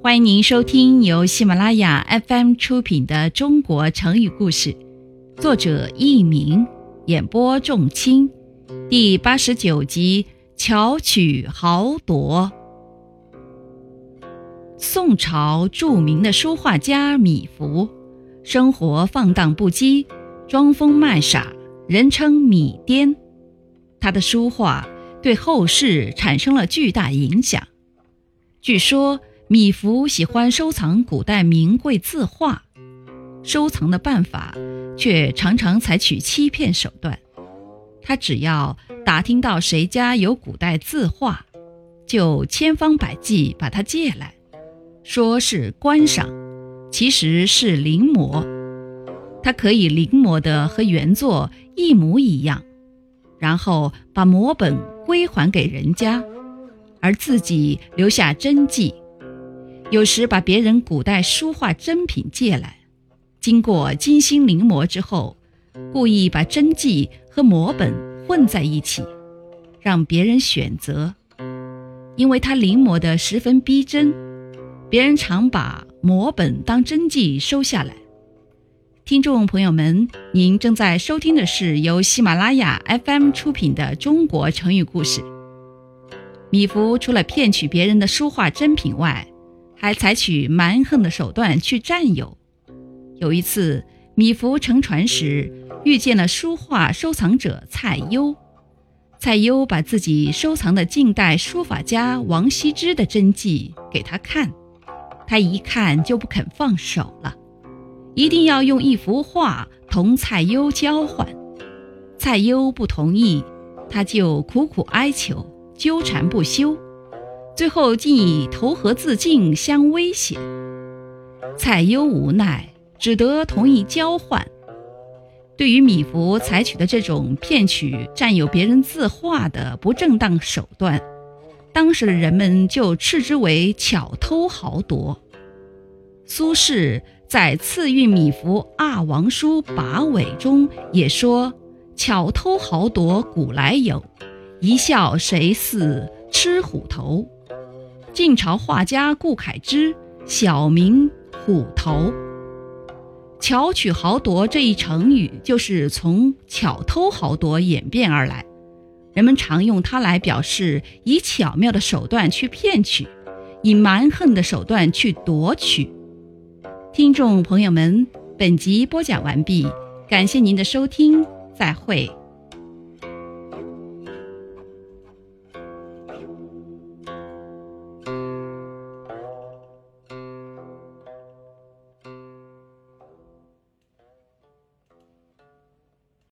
欢迎您收听由喜马拉雅 FM 出品的《中国成语故事》，作者佚名，演播仲卿，第八十九集“巧取豪夺”。宋朝著名的书画家米芾，生活放荡不羁，装疯卖傻，人称米癫。他的书画对后世产生了巨大影响。据说。米芾喜欢收藏古代名贵字画，收藏的办法却常常采取欺骗手段。他只要打听到谁家有古代字画，就千方百计把它借来，说是观赏，其实是临摹。他可以临摹的和原作一模一样，然后把摹本归还给人家，而自己留下真迹。有时把别人古代书画珍品借来，经过精心临摹之后，故意把真迹和摹本混在一起，让别人选择。因为他临摹的十分逼真，别人常把摹本当真迹收下来。听众朋友们，您正在收听的是由喜马拉雅 FM 出品的《中国成语故事》。米芾除了骗取别人的书画珍品外，还采取蛮横的手段去占有。有一次，米芾乘船时遇见了书画收藏者蔡攸。蔡攸把自己收藏的近代书法家王羲之的真迹给他看，他一看就不肯放手了，一定要用一幅画同蔡攸交换。蔡攸不同意，他就苦苦哀求，纠缠不休。最后竟以投河自尽相威胁，蔡攸无奈，只得同意交换。对于米芾采取的这种骗取、占有别人字画的不正当手段，当时的人们就斥之为巧偷豪夺。苏轼在《赐韵米芾二王书跋尾》中也说：“巧偷豪夺古来有，一笑谁似吃虎头。”晋朝画家顾恺之小名虎头，巧取豪夺这一成语就是从巧偷豪夺演变而来，人们常用它来表示以巧妙的手段去骗取，以蛮横的手段去夺取。听众朋友们，本集播讲完毕，感谢您的收听，再会。